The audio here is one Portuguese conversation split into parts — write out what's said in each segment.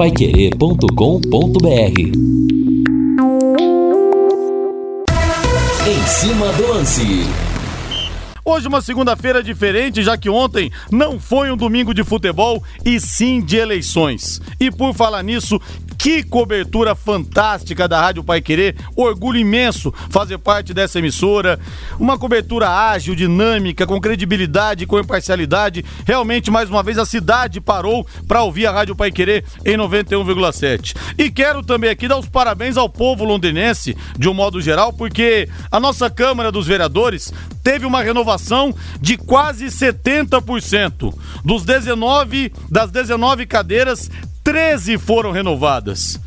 paiquerê.com.br Em cima do lance. Hoje uma segunda-feira diferente, já que ontem não foi um domingo de futebol e sim de eleições. E por falar nisso, que cobertura fantástica da Rádio Pai Querer. Orgulho imenso fazer parte dessa emissora. Uma cobertura ágil, dinâmica, com credibilidade, com imparcialidade. Realmente, mais uma vez, a cidade parou para ouvir a Rádio Pai Querer em 91,7. E quero também aqui dar os parabéns ao povo londrinense, de um modo geral, porque a nossa Câmara dos Vereadores teve uma renovação de quase 70%. Dos 19, das 19 cadeiras, 13 foram renovadas.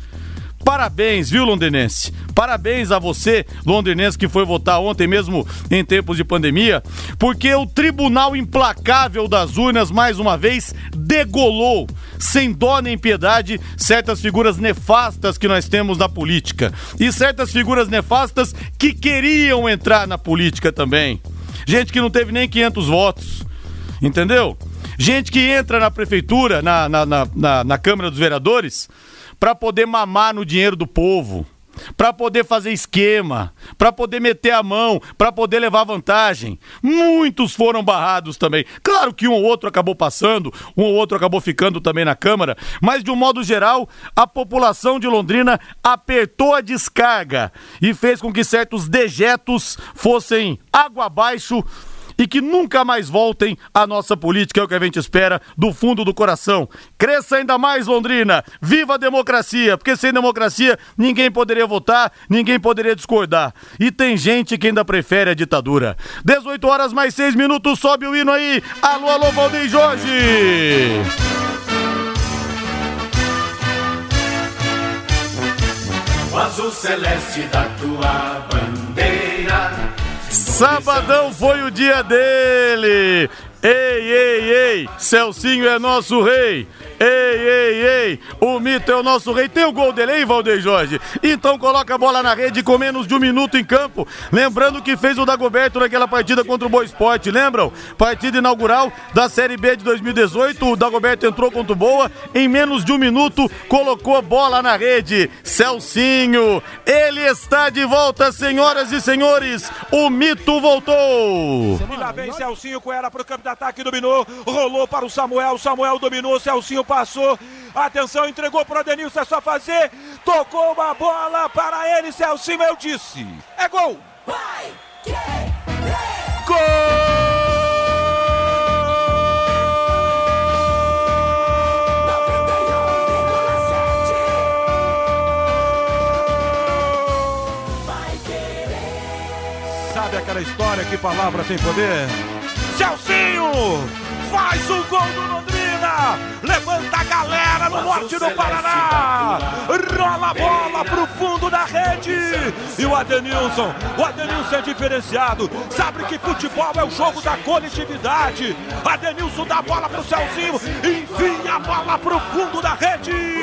Parabéns, viu, londrinense? Parabéns a você, londrinense, que foi votar ontem mesmo em tempos de pandemia, porque o Tribunal Implacável das Urnas, mais uma vez, degolou, sem dó nem piedade, certas figuras nefastas que nós temos na política. E certas figuras nefastas que queriam entrar na política também. Gente que não teve nem 500 votos. Entendeu? Gente que entra na prefeitura, na, na, na, na, na Câmara dos Vereadores, para poder mamar no dinheiro do povo, para poder fazer esquema, para poder meter a mão, para poder levar vantagem. Muitos foram barrados também. Claro que um ou outro acabou passando, um ou outro acabou ficando também na Câmara, mas de um modo geral, a população de Londrina apertou a descarga e fez com que certos dejetos fossem água abaixo e que nunca mais voltem à nossa política, é o que a gente espera do fundo do coração. Cresça ainda mais, Londrina! Viva a democracia! Porque sem democracia ninguém poderia votar, ninguém poderia discordar. E tem gente que ainda prefere a ditadura. 18 horas mais 6 minutos, sobe o hino aí! Alô, alô, Valdeir Jorge! O azul celeste da tua Sabadão foi o dia dele. Ei, ei, ei, Celcinho é nosso rei. Ei, ei, ei, o mito é o nosso rei. Tem o gol dele, hein, Valdeir Jorge? Então coloca a bola na rede com menos de um minuto em campo. Lembrando que fez o Dagoberto naquela partida contra o Boa Esporte, lembram? Partida inaugural da Série B de 2018. O Dagoberto entrou contra o Boa. Em menos de um minuto, colocou a bola na rede. Celcinho, ele está de volta, senhoras e senhores. O mito voltou. E lá vem Celcinho com ela pro campo de ataque, dominou, rolou para o Samuel. Samuel dominou, Celcinho passou. Atenção, entregou para o Denilson, é só fazer. Tocou uma bola para ele, Celcinho, eu disse. É gol! Vai, Sabe aquela história que palavra tem poder? Celcinho! Faz o gol do Londrina, levanta a galera no norte do Paraná, rola a bola pro fundo da rede e o Adenilson, o Adenilson é diferenciado, sabe que futebol é o jogo da coletividade. Adenilson dá a bola pro Celcinho, enfia a bola pro fundo da rede.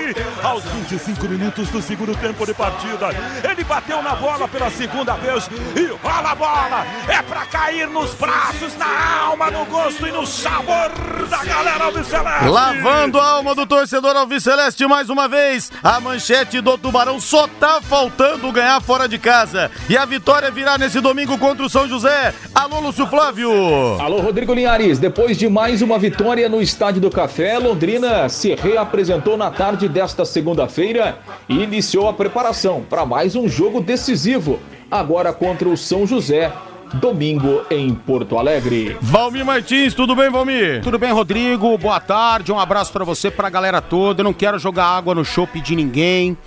Aos 25 minutos do segundo tempo de partida, ele bateu na bola pela segunda vez e rola a bola. É pra cair nos braços, na alma, no gosto e no sabor da galera Alviceleste. Lavando a alma do torcedor Alviceleste mais uma vez. A manchete do Tubarão só tá faltando ganhar fora de casa. E a vitória virá nesse domingo contra o São José. Alô, Lúcio Flávio. Alô, Rodrigo Linhares. Depois de mais uma vitória no Estádio do Café, Londrina se reapresentou na tarde desta segunda-feira e iniciou a preparação para mais um jogo decisivo, agora contra o São José domingo em Porto Alegre. Valmir Martins, tudo bem, Valmir? Tudo bem, Rodrigo? Boa tarde, um abraço para você, pra galera toda. Eu não quero jogar água no chope de ninguém.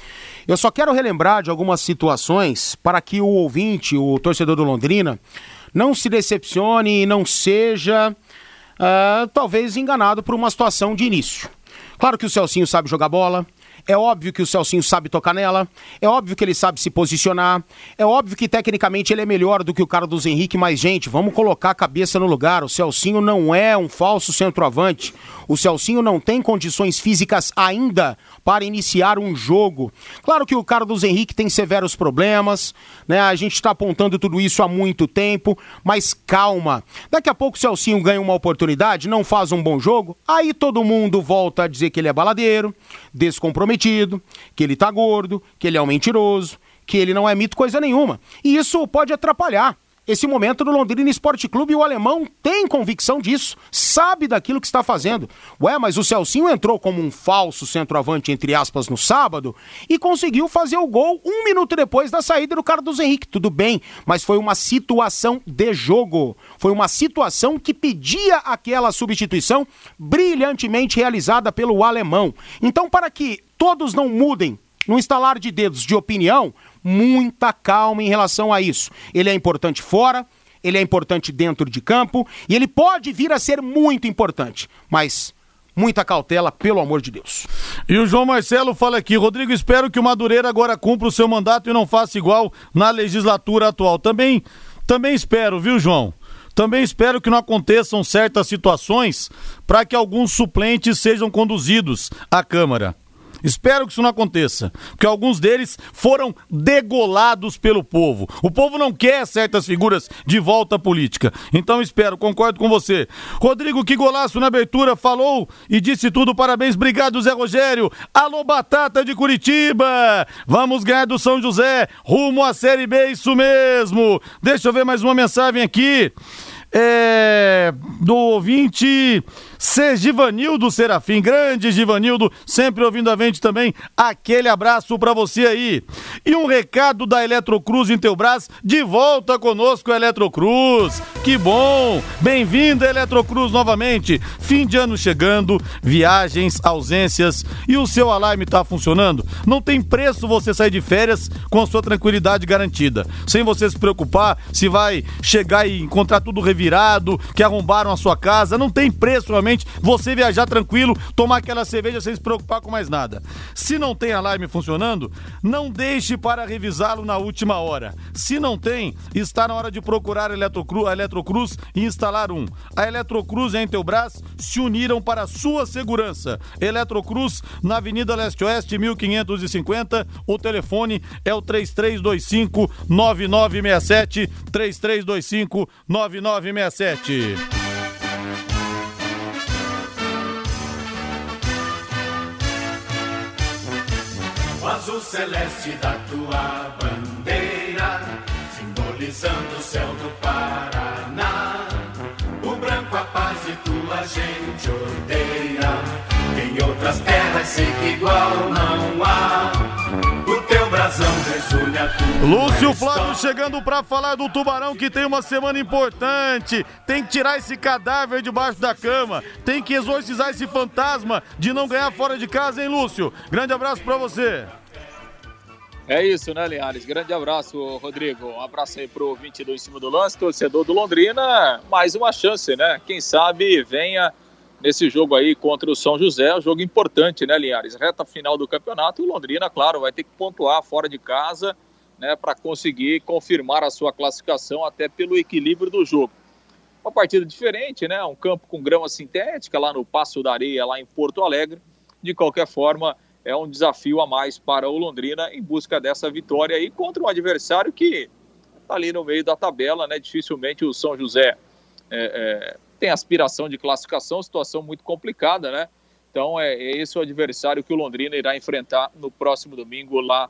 Eu só quero relembrar de algumas situações para que o ouvinte, o torcedor do Londrina, não se decepcione e não seja uh, talvez enganado por uma situação de início. Claro que o Celcinho sabe jogar bola, é óbvio que o Celcinho sabe tocar nela. É óbvio que ele sabe se posicionar. É óbvio que tecnicamente ele é melhor do que o Carlos Henrique, mas, gente, vamos colocar a cabeça no lugar. O Celcinho não é um falso centroavante. O Celcinho não tem condições físicas ainda para iniciar um jogo. Claro que o Carlos Henrique tem severos problemas, né? A gente está apontando tudo isso há muito tempo, mas calma. Daqui a pouco o Celcinho ganha uma oportunidade, não faz um bom jogo, aí todo mundo volta a dizer que ele é baladeiro, descomprometido que ele tá gordo, que ele é um mentiroso, que ele não é mito coisa nenhuma. E isso pode atrapalhar esse momento no Londrina Esporte Clube e o alemão tem convicção disso, sabe daquilo que está fazendo. Ué, mas o Celcinho entrou como um falso centroavante, entre aspas, no sábado e conseguiu fazer o gol um minuto depois da saída do Carlos Henrique. Tudo bem, mas foi uma situação de jogo. Foi uma situação que pedia aquela substituição brilhantemente realizada pelo alemão. Então, para que todos não mudem no instalar de dedos de opinião, muita calma em relação a isso. Ele é importante fora, ele é importante dentro de campo e ele pode vir a ser muito importante, mas muita cautela, pelo amor de Deus. E o João Marcelo fala aqui, Rodrigo, espero que o Madureira agora cumpra o seu mandato e não faça igual na legislatura atual. Também, também espero, viu, João? Também espero que não aconteçam certas situações para que alguns suplentes sejam conduzidos à Câmara. Espero que isso não aconteça, porque alguns deles foram degolados pelo povo. O povo não quer certas figuras de volta à política. Então espero, concordo com você. Rodrigo, que golaço na abertura, falou e disse tudo. Parabéns, obrigado, Zé Rogério. Alô, Batata de Curitiba. Vamos ganhar do São José, rumo à Série B, isso mesmo. Deixa eu ver mais uma mensagem aqui. É, do ouvinte C. Givanildo Serafim, grande Givanildo, sempre ouvindo a gente também. Aquele abraço para você aí. E um recado da Eletrocruz em Teubras, de volta conosco, Eletrocruz. Que bom! Bem-vindo, Eletrocruz, novamente. Fim de ano chegando, viagens, ausências e o seu alarme tá funcionando? Não tem preço você sair de férias com a sua tranquilidade garantida, sem você se preocupar se vai chegar e encontrar tudo revirado, que arrombaram a sua casa. Não tem preço realmente você viajar tranquilo, tomar aquela cerveja sem se preocupar com mais nada. Se não tem alarme funcionando, não deixe para revisá-lo na última hora. Se não tem, está na hora de procurar a Eletrocruz, a Eletrocruz e instalar um. A Eletrocruz e a Intelbras se uniram para a sua segurança. Eletrocruz, na Avenida Leste-Oeste, 1550. O telefone é o 3325 9967. 3325 9967. Azul celeste da tua bandeira, simbolizando o céu do Paraná. O branco a paz e tua gente odeia. Em outras terras sei que igual não há. O teu brasão resume a tua Lúcio. Flávio chegando para falar do Tubarão que tem uma semana importante. Tem que tirar esse cadáver debaixo da cama. Tem que exorcizar esse fantasma de não ganhar fora de casa, hein, Lúcio? Grande abraço para você. É isso, né, Linhares? Grande abraço, Rodrigo. Um abraço aí pro 22 em cima do lance, torcedor do Londrina. Mais uma chance, né? Quem sabe venha nesse jogo aí contra o São José, um jogo importante, né, Linhares? Reta final do campeonato e o Londrina, claro, vai ter que pontuar fora de casa, né, para conseguir confirmar a sua classificação até pelo equilíbrio do jogo. Uma partida diferente, né? Um campo com grama sintética lá no Passo da Areia, lá em Porto Alegre. De qualquer forma, é um desafio a mais para o Londrina em busca dessa vitória aí contra um adversário que está ali no meio da tabela, né? Dificilmente o São José é, é, tem aspiração de classificação, situação muito complicada, né? Então é, é esse o adversário que o Londrina irá enfrentar no próximo domingo lá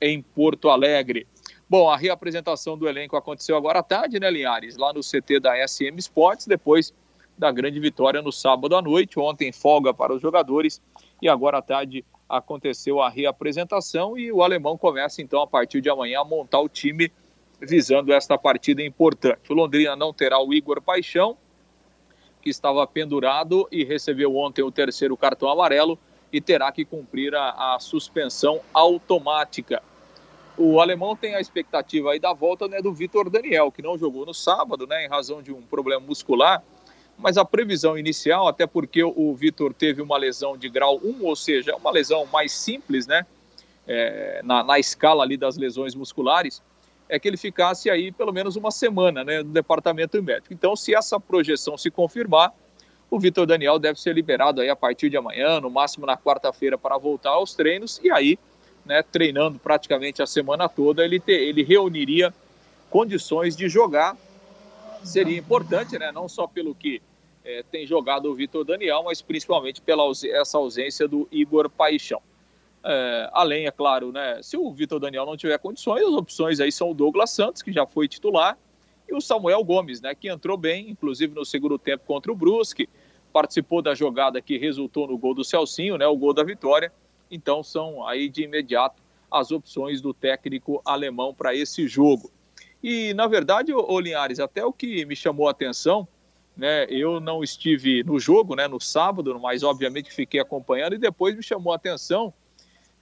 em Porto Alegre. Bom, a reapresentação do elenco aconteceu agora à tarde, né, Linhares? Lá no CT da SM Sports, depois da grande vitória no sábado à noite. Ontem, folga para os jogadores e agora à tarde aconteceu a reapresentação e o alemão começa então a partir de amanhã a montar o time visando esta partida importante. O Londrina não terá o Igor Paixão, que estava pendurado e recebeu ontem o terceiro cartão amarelo e terá que cumprir a, a suspensão automática. O alemão tem a expectativa aí da volta né, do Vitor Daniel, que não jogou no sábado, né, em razão de um problema muscular mas a previsão inicial, até porque o Vitor teve uma lesão de grau 1, ou seja, uma lesão mais simples, né? É, na, na, escala ali das lesões musculares, é que ele ficasse aí pelo menos uma semana né, no departamento médico. Então, se essa projeção se confirmar, o Vitor Daniel deve ser liberado aí a partir de amanhã, no máximo na quarta-feira, para voltar aos treinos e aí, né, treinando praticamente a semana toda, ele, ter, ele reuniria condições de jogar seria importante, né? não só pelo que é, tem jogado o Vitor Daniel, mas principalmente pela essa ausência do Igor Paixão. É, além, é claro, né, se o Vitor Daniel não tiver condições, as opções aí são o Douglas Santos, que já foi titular, e o Samuel Gomes, né, que entrou bem, inclusive no segundo tempo contra o Brusque, participou da jogada que resultou no gol do Celcinho, né, o gol da vitória. Então são aí de imediato as opções do técnico alemão para esse jogo. E na verdade, o Linhares, até o que me chamou a atenção, né, eu não estive no jogo, né, no sábado, mas obviamente fiquei acompanhando e depois me chamou a atenção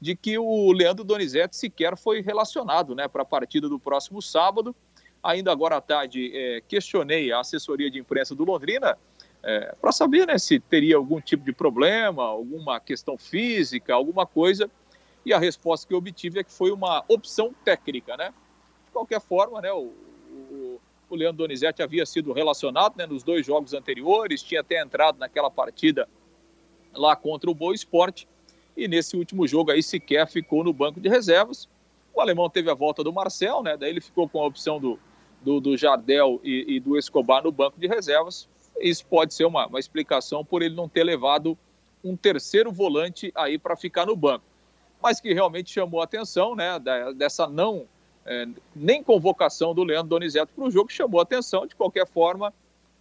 de que o Leandro Donizete sequer foi relacionado né, para a partida do próximo sábado. Ainda agora à tarde, é, questionei a assessoria de imprensa do Londrina é, para saber né, se teria algum tipo de problema, alguma questão física, alguma coisa. E a resposta que obtive é que foi uma opção técnica. Né? Qualquer forma, né, o, o, o Leandro Donizete havia sido relacionado né, nos dois jogos anteriores, tinha até entrado naquela partida lá contra o Boa Esporte e nesse último jogo aí sequer ficou no banco de reservas. O alemão teve a volta do Marcel, né? Daí ele ficou com a opção do, do, do Jardel e, e, do Escobar no banco de reservas. Isso pode ser uma, uma explicação por ele não ter levado um terceiro volante aí para ficar no banco. Mas que realmente chamou a atenção, né? Dessa não é, nem convocação do Leandro Donizete para o jogo chamou atenção. De qualquer forma,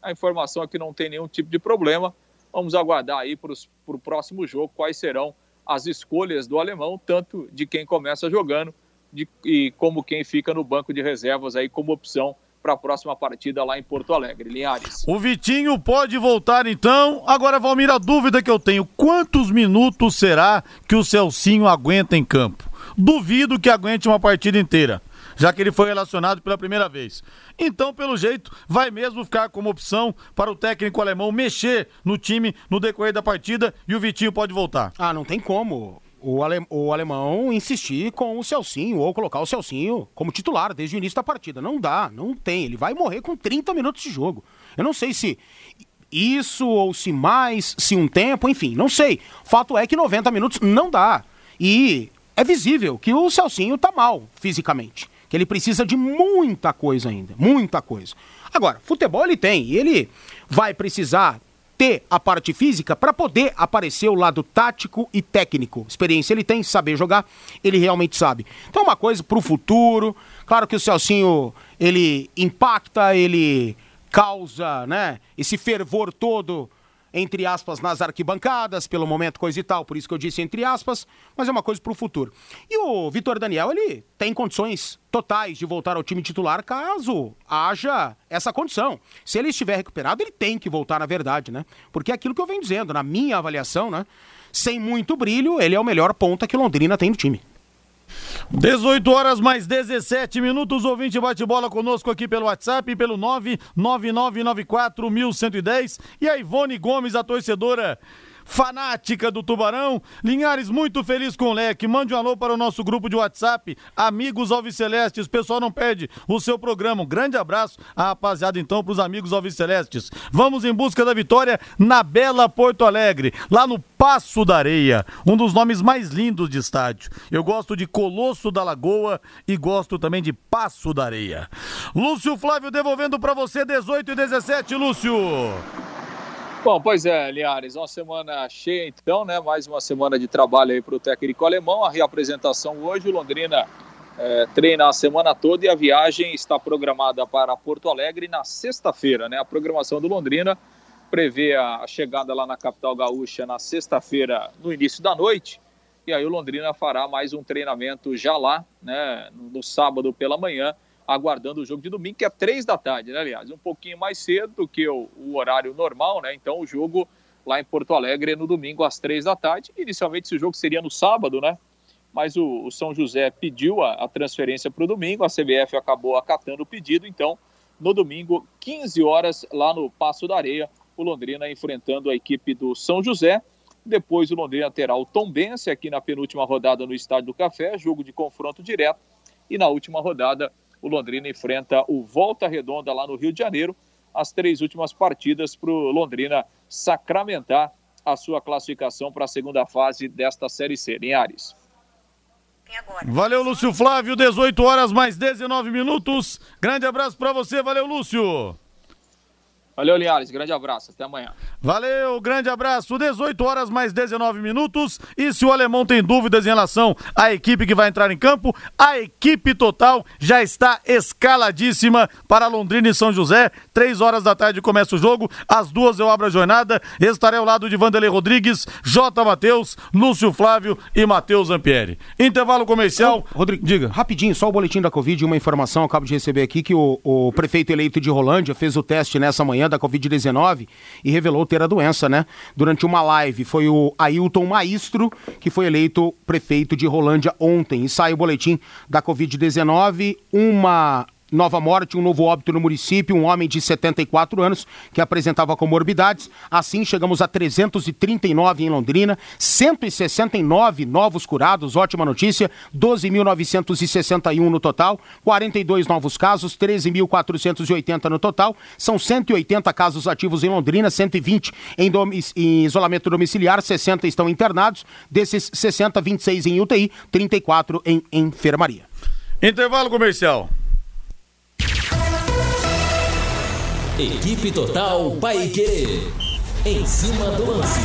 a informação aqui não tem nenhum tipo de problema. Vamos aguardar aí para o próximo jogo quais serão as escolhas do alemão, tanto de quem começa jogando de, e como quem fica no banco de reservas aí como opção para a próxima partida lá em Porto Alegre. Linhares. O Vitinho pode voltar então. Agora, Valmir, a dúvida que eu tenho: quantos minutos será que o Celcinho aguenta em campo? Duvido que aguente uma partida inteira já que ele foi relacionado pela primeira vez. Então, pelo jeito, vai mesmo ficar como opção para o técnico alemão mexer no time no decorrer da partida e o Vitinho pode voltar. Ah, não tem como. O, ale... o alemão insistir com o Celcinho ou colocar o Celcinho como titular desde o início da partida. Não dá, não tem. Ele vai morrer com 30 minutos de jogo. Eu não sei se isso ou se mais, se um tempo, enfim, não sei. Fato é que 90 minutos não dá. E é visível que o Celcinho tá mal fisicamente que ele precisa de muita coisa ainda, muita coisa. Agora, futebol ele tem, e ele vai precisar ter a parte física para poder aparecer o lado tático e técnico. Experiência ele tem, saber jogar, ele realmente sabe. Então, uma coisa para o futuro. Claro que o Celcinho ele impacta, ele causa, né, esse fervor todo entre aspas, nas arquibancadas, pelo momento, coisa e tal, por isso que eu disse entre aspas, mas é uma coisa para o futuro. E o Vitor Daniel, ele tem condições totais de voltar ao time titular caso haja essa condição. Se ele estiver recuperado, ele tem que voltar, na verdade, né? Porque é aquilo que eu venho dizendo, na minha avaliação, né? Sem muito brilho, ele é o melhor ponta que Londrina tem no time. 18 horas mais 17 minutos, ouvinte bate bola conosco aqui pelo WhatsApp, pelo 999941110 e a Ivone Gomes, a torcedora fanática do Tubarão. Linhares, muito feliz com o leque. Mande um alô para o nosso grupo de WhatsApp, Amigos Alvicelestes. Pessoal, não perde o seu programa. Um grande abraço a rapaziada, então, para os amigos Alvicelestes. Vamos em busca da vitória na Bela Porto Alegre, lá no Passo da Areia, um dos nomes mais lindos de estádio. Eu gosto de Colosso da Lagoa e gosto também de Passo da Areia. Lúcio Flávio devolvendo para você 18 e 17, Lúcio. Bom, pois é, Liares, uma semana cheia então, né? Mais uma semana de trabalho aí para o técnico alemão. A reapresentação hoje, o Londrina é, treina a semana toda e a viagem está programada para Porto Alegre na sexta-feira, né? A programação do Londrina prevê a chegada lá na capital gaúcha na sexta-feira, no início da noite. E aí o Londrina fará mais um treinamento já lá, né? No sábado pela manhã aguardando o jogo de domingo, que é três da tarde, né, aliás? Um pouquinho mais cedo do que o, o, horário normal, né? Então o jogo lá em Porto Alegre é no domingo às três da tarde. Inicialmente esse jogo seria no sábado, né? Mas o, o São José pediu a, a transferência para o domingo, a CBF acabou acatando o pedido, então no domingo, 15 horas, lá no Passo da Areia, o Londrina enfrentando a equipe do São José. Depois o Londrina terá o Tombense aqui na penúltima rodada no Estádio do Café, jogo de confronto direto. E na última rodada, o Londrina enfrenta o Volta Redonda lá no Rio de Janeiro. As três últimas partidas para o Londrina sacramentar a sua classificação para a segunda fase desta Série C. Linhares. Valeu, Lúcio Flávio. 18 horas mais 19 minutos. Grande abraço para você. Valeu, Lúcio. Valeu, Linhares. Grande abraço. Até amanhã. Valeu, grande abraço. 18 horas mais 19 minutos. E se o alemão tem dúvidas em relação à equipe que vai entrar em campo, a equipe total já está escaladíssima para Londrina e São José. Três horas da tarde começa o jogo. Às duas eu abro a jornada. Estarei ao lado de Vanderlei Rodrigues, J. Matheus, Lúcio Flávio e Matheus Ampieri. Intervalo comercial. Rodrigo, diga. Rapidinho, só o boletim da Covid, uma informação, acabo de receber aqui que o, o prefeito eleito de Rolândia fez o teste nessa manhã da Covid-19 e revelou ter a doença, né? Durante uma live, foi o Ailton Maestro que foi eleito prefeito de Rolândia ontem. E sai o boletim da Covid-19, uma nova morte, um novo óbito no município, um homem de 74 anos que apresentava comorbidades. Assim, chegamos a 339 em Londrina, 169 novos curados, ótima notícia, 12.961 no total, 42 novos casos, 13.480 no total, são 180 casos ativos em Londrina, 120 em, domic... em isolamento domiciliar, 60 estão internados, desses 60, 26 em UTI, 34 em enfermaria. Intervalo comercial. Equipe Total Paique. Em cima do lance.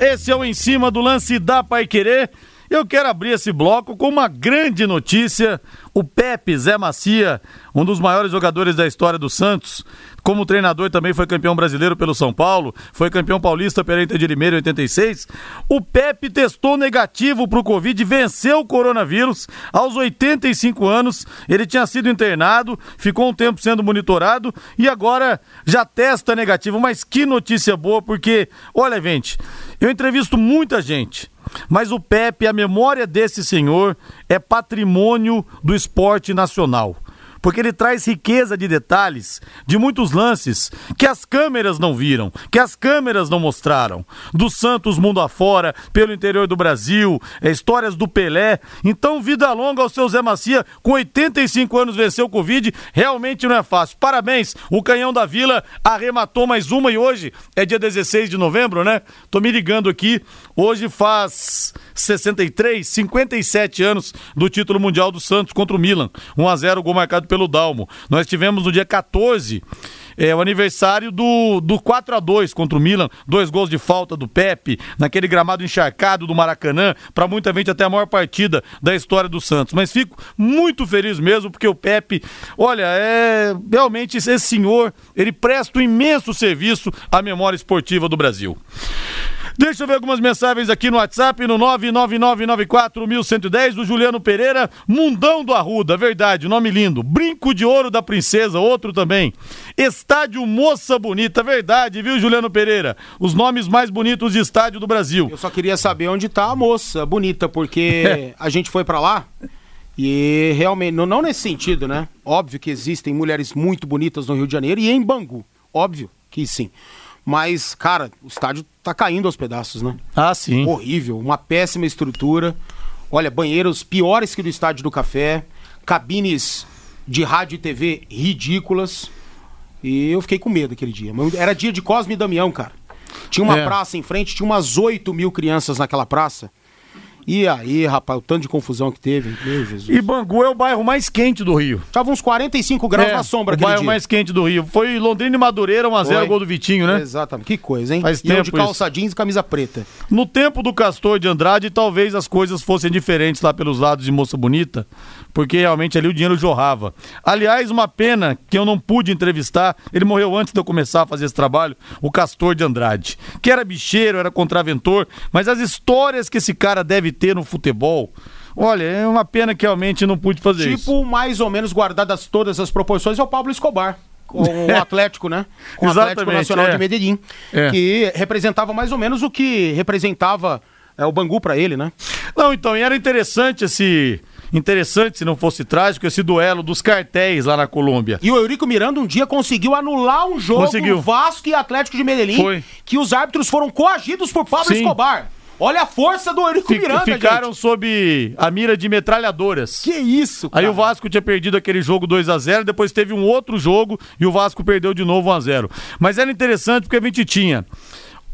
Esse é o Em Cima do Lance da Paiquerê. Eu quero abrir esse bloco com uma grande notícia. O Pepe Zé Macia, um dos maiores jogadores da história do Santos, como treinador também foi campeão brasileiro pelo São Paulo, foi campeão paulista pela Inter de Limeira em 86. O Pepe testou negativo para o Covid, venceu o coronavírus aos 85 anos. Ele tinha sido internado, ficou um tempo sendo monitorado e agora já testa negativo. Mas que notícia boa, porque, olha, gente, eu entrevisto muita gente. Mas o Pepe, a memória desse senhor é patrimônio do esporte nacional porque ele traz riqueza de detalhes de muitos lances que as câmeras não viram, que as câmeras não mostraram. Do Santos mundo afora, pelo interior do Brasil, é, histórias do Pelé. Então, vida longa ao seu Zé Macia, com 85 anos venceu o Covid, realmente não é fácil. Parabéns, o Canhão da Vila arrematou mais uma e hoje é dia 16 de novembro, né? Tô me ligando aqui, hoje faz 63, 57 anos do título mundial do Santos contra o Milan. 1 a 0 gol marcado pelo Dalmo. Nós tivemos no dia 14 é, o aniversário do, do 4 a 2 contra o Milan, dois gols de falta do Pepe, naquele gramado encharcado do Maracanã, para muita gente até a maior partida da história do Santos. Mas fico muito feliz mesmo, porque o Pepe, olha, é realmente esse senhor, ele presta um imenso serviço à memória esportiva do Brasil. Deixa eu ver algumas mensagens aqui no WhatsApp, no 999941110, do Juliano Pereira, Mundão do Arruda, verdade, nome lindo. Brinco de Ouro da Princesa, outro também. Estádio Moça Bonita, verdade, viu, Juliano Pereira? Os nomes mais bonitos de estádio do Brasil. Eu só queria saber onde tá a moça bonita, porque a gente foi para lá e realmente, não, não nesse sentido, né? Óbvio que existem mulheres muito bonitas no Rio de Janeiro e em Bangu, óbvio que sim. Mas, cara, o estádio tá caindo aos pedaços, né? Ah, sim. Horrível, uma péssima estrutura. Olha, banheiros piores que do Estádio do Café, cabines de rádio e TV ridículas. E eu fiquei com medo aquele dia. Era dia de Cosme e Damião, cara. Tinha uma É. praça em frente, tinha umas 8 mil crianças naquela praça. E aí, rapaz, o tanto de confusão que teve, meu Jesus. E Bangu é o bairro mais quente do Rio. Tava uns 45 graus É, na sombra o bairro dia. mais quente do Rio. Foi Londrina e Madureira, 1x0 Foi. gol do Vitinho, né? Exatamente. Que coisa, hein? Faz e tempo de calça jeans e camisa preta. No tempo do Castor de Andrade, talvez as coisas fossem diferentes lá pelos lados de Moça Bonita, porque realmente ali o dinheiro jorrava. Aliás, uma pena que eu não pude entrevistar, ele morreu antes de eu começar a fazer esse trabalho, o Castor de Andrade, que era bicheiro, era contraventor, mas as histórias que esse cara deve ter no futebol, olha, é uma pena que realmente não pude fazer isso. Tipo, mais ou menos guardadas todas as proporções, é o Pablo Escobar. Com o Atlético, né? O Atlético Nacional é. de Medellín. É. Que representava mais ou menos o que representava é, o Bangu pra ele, né? Não, então, e era interessante esse. Interessante, se não fosse trágico, esse duelo dos cartéis lá na Colômbia. E o Eurico Miranda um dia conseguiu anular um jogo Conseguiu. Vasco e Atlético de Medellín. Foi. Que os árbitros foram coagidos por Pablo Sim. Escobar. Olha a força do Eurico Fic- Miranda, ficaram gente. sob a mira de metralhadoras. Que isso, Aí cara. o Vasco tinha perdido aquele jogo 2 a 0 depois teve um outro jogo e o Vasco perdeu de novo 1 a 0 Mas era interessante porque a gente tinha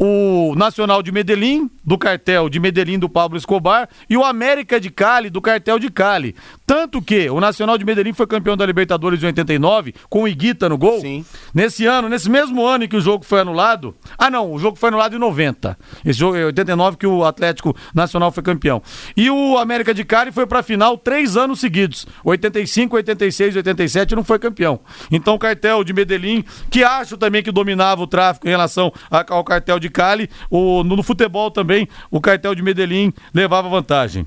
o Nacional de Medellín, do cartel de Medellín do Pablo Escobar, e o América de Cali, do cartel de Cali. Tanto que o Nacional de Medellín foi campeão da Libertadores em 89, com o Iguita no gol. Sim. Nesse ano, nesse mesmo ano em que o jogo foi anulado. Ah, não, o jogo foi anulado em 90. Esse jogo é 89 que o Atlético Nacional foi campeão. E o América de Cali foi pra final três anos seguidos. 85, 86, 87 não foi campeão. Então o cartel de Medellín, que acho também que dominava o tráfico em relação ao cartel de Cali, o, no futebol também, o cartel de Medellín levava vantagem.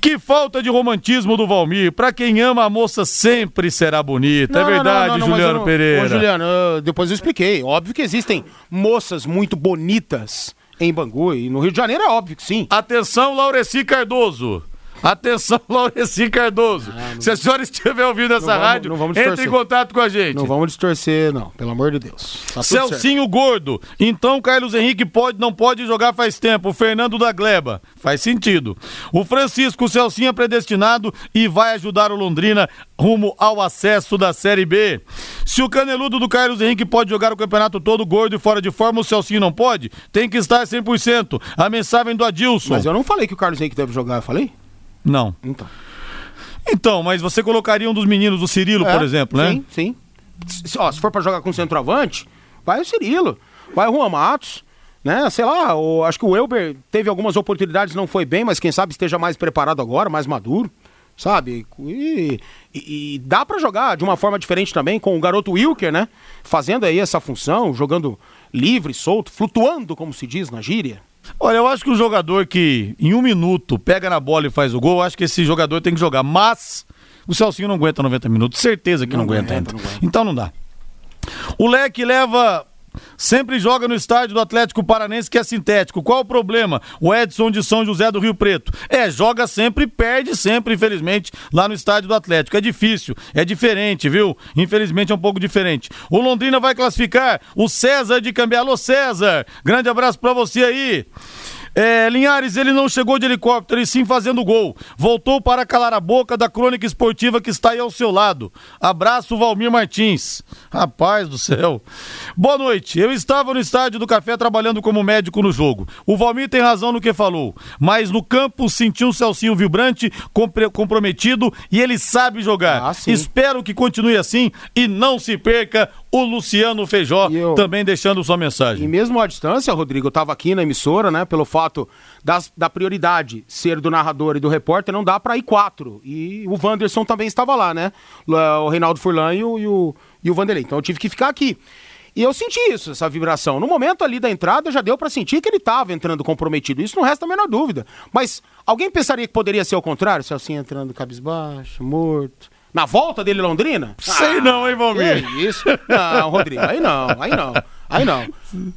Que falta de romantismo do Valmir. Pra quem ama, a moça sempre será bonita. é Não, não, verdade, não, não, Juliano não- Pereira. Ô, Juliano, eu- depois eu expliquei. Óbvio que existem moças muito bonitas em Bangu e no Rio de Janeiro é óbvio que sim. Atenção, Laureci Cardoso. Atenção, Laureci Cardoso. Se a senhora estiver ouvindo essa vamos- rádio, não entre em contato com a gente. Não vamos distorcer, não. Pelo amor de Deus. Tá. Celcinho Gordo. Então Carlos Henrique pode, não pode jogar faz tempo. O Fernando da Gleba. Faz sentido. O Francisco o Celcinho é predestinado e vai ajudar o Londrina rumo ao acesso da Série B. Se o caneludo do Carlos Henrique pode jogar o campeonato todo gordo e fora de forma, o Celcinho não pode? Tem que estar 100%. A mensagem do Adilson. Mas eu não falei que o Carlos Henrique deve jogar, eu falei? Não. Então. Então, mas você colocaria um dos meninos, o Cirilo, É, por exemplo, né? Sim, sim. Se, ó, se for pra jogar com centroavante, vai o Cirilo, vai o Juan Matos, né? Sei lá, o- acho que o Elber teve algumas oportunidades, não foi bem, mas quem sabe esteja mais preparado agora, mais maduro, sabe? E, e- e dá pra jogar de uma forma diferente também com o garoto Wilker, né? Fazendo aí essa função, jogando livre, solto, flutuando, como se diz na gíria. Olha, eu acho que o jogador que em um minuto pega na bola e faz o gol, eu acho que esse jogador tem que jogar. Mas o Celcinho não aguenta 90 minutos, certeza que não, Não aguenta, aguenta, ainda. não aguenta. Então não dá. O Leque leva. Sempre joga no estádio do Atlético Paranense, que é sintético. Qual o problema? O Edson de São José do Rio Preto. É, joga sempre perde sempre, infelizmente, lá no estádio do Atlético. É difícil, é diferente, viu? Infelizmente é um pouco diferente. O Londrina vai classificar o César de Cambiá. César! Grande abraço pra você aí. É, Linhares, ele não chegou de helicóptero e sim fazendo gol. Voltou para calar a boca da crônica esportiva que está aí ao seu lado. Abraço, Valmir Martins. Rapaz do céu. Boa noite. Eu estava no estádio do Café trabalhando como médico no jogo. O Valmir tem razão no que falou, mas no campo senti um Celcinho vibrante, comprometido e ele sabe jogar. Ah. Espero que continue assim e não se perca o Luciano Feijó eu- também deixando sua mensagem. E mesmo à distância, Rodrigo, eu estava aqui na emissora, né? Pelo fato das- da prioridade ser do narrador e do repórter, não dá para ir quatro. E o Wanderson também estava lá, né? Lá, O Reinaldo Furlan e o, e, o, e o Vanderlei. Então eu tive que ficar aqui. E eu senti isso, essa vibração. No momento ali da entrada, já deu para sentir que ele estava entrando comprometido. Isso não resta a menor dúvida. Mas alguém pensaria que poderia ser o contrário? Se assim entrando cabisbaixo, morto. Na volta dele Londrina? Sei não, hein, Valmir? Isso? Não, Rodrigo, aí não, aí não, aí não.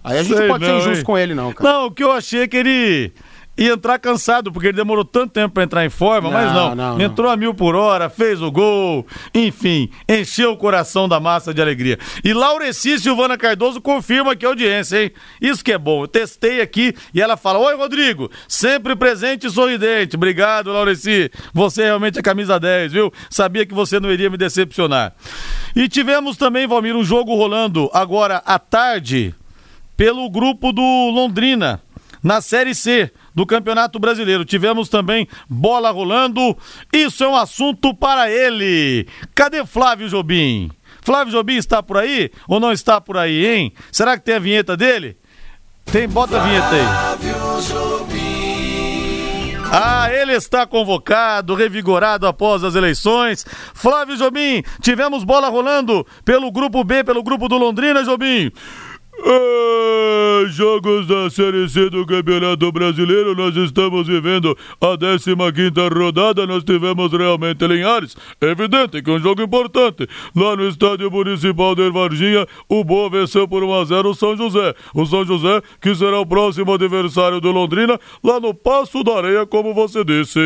Aí a gente Sei não pode não, ser injusto hein? com ele, não, cara. Não, o que eu achei é que ele ia entrar cansado, porque ele demorou tanto tempo pra entrar em forma, mas Não, não. não, não. Entrou a mil por hora, fez o gol, enfim, encheu o coração da massa de alegria. E Laureci Silvana Cardoso confirma que é audiência, hein? Isso que é bom. Eu testei aqui e ela fala: Oi, Rodrigo, sempre presente e sorridente. Obrigado, Laureci. Você realmente é camisa 10, viu? Sabia que você não iria me decepcionar. E tivemos também, Valmir, um jogo rolando agora à tarde pelo grupo do Londrina, na Série C do Campeonato Brasileiro. Tivemos também bola rolando. Isso é um assunto para ele. Cadê Flávio Jobim? Flávio Jobim está por aí ou não está por aí, hein? Será que tem a vinheta dele? Tem, bota a vinheta aí. Ah, ele está convocado, revigorado após as eleições. Flávio Jobim, tivemos bola rolando pelo grupo B, pelo grupo do Londrina, Jobim. Jogos da Série C do Campeonato Brasileiro, nós estamos vivendo a 15 rodada, nós tivemos realmente Linhares, evidente que é um jogo importante, lá no Estádio Municipal de Varginha, o Boa venceu por 1 a 0 o São José, o São José que será o próximo adversário do Londrina, lá no Passo da Areia, como você disse.